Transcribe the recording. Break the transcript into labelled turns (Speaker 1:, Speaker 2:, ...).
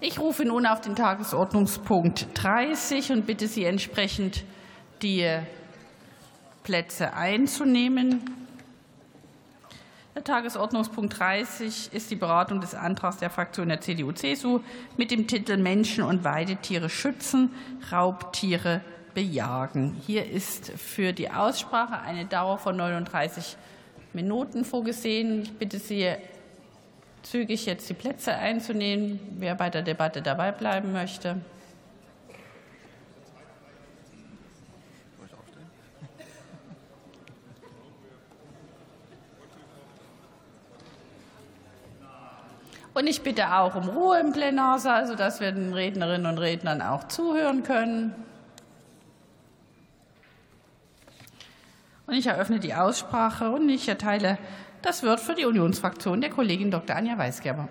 Speaker 1: Ich rufe nun auf den Tagesordnungspunkt 30 und bitte Sie entsprechend die Plätze einzunehmen. Der Tagesordnungspunkt 30 ist die Beratung des Antrags der Fraktion der CDU-CSU mit dem Titel Menschen und Weidetiere schützen, Raubtiere bejagen. Hier ist für die Aussprache eine Dauer von 39 Minuten vorgesehen. Ich bitte Sie, zügig jetzt die Plätze einzunehmen, wer bei der Debatte dabei bleiben möchte. Und ich bitte auch um Ruhe im Plenarsaal, sodass wir den Rednerinnen und Rednern auch zuhören können. Und ich eröffne die Aussprache und ich erteile das Wort für die Unionsfraktion der Kollegin Dr. Anja Weisgerber.